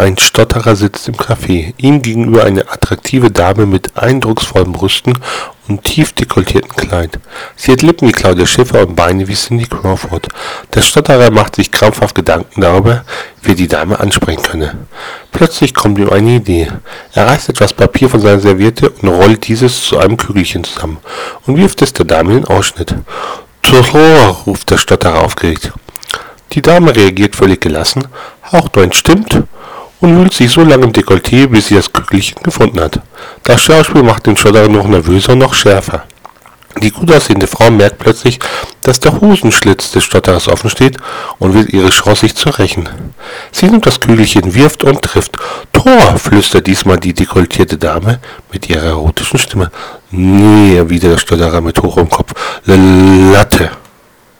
Ein Stotterer sitzt im Café. Ihm gegenüber eine attraktive Dame mit eindrucksvollen Brüsten und tief dekolletiertem Kleid. Sie hat Lippen wie Claudia Schiffer und Beine wie Cindy Crawford. Der Stotterer macht sich krampfhaft Gedanken darüber, wie er die Dame ansprechen könne. Plötzlich kommt ihm eine Idee. Er reißt etwas Papier von seiner Serviette und rollt dieses zu einem Kügelchen zusammen und wirft es der Dame in den Ausschnitt. Tor, ruft der Stotterer aufgeregt. Die Dame reagiert völlig gelassen, ein Stimmt und wühlt sich so lange im Dekolleté, bis sie das Kügelchen gefunden hat. Das Schauspiel macht den Stotterer noch nervöser und noch schärfer. Die gut aussehende Frau merkt plötzlich, dass der Hosenschlitz des Stotterers offen steht und will ihre Chance, sich zu rächen. Sie nimmt das Kügelchen, wirft und trifft. Tor, flüstert diesmal die dekoltierte Dame mit ihrer erotischen Stimme. Nee, erwidert der Stotterer mit hochem Kopf. Latte.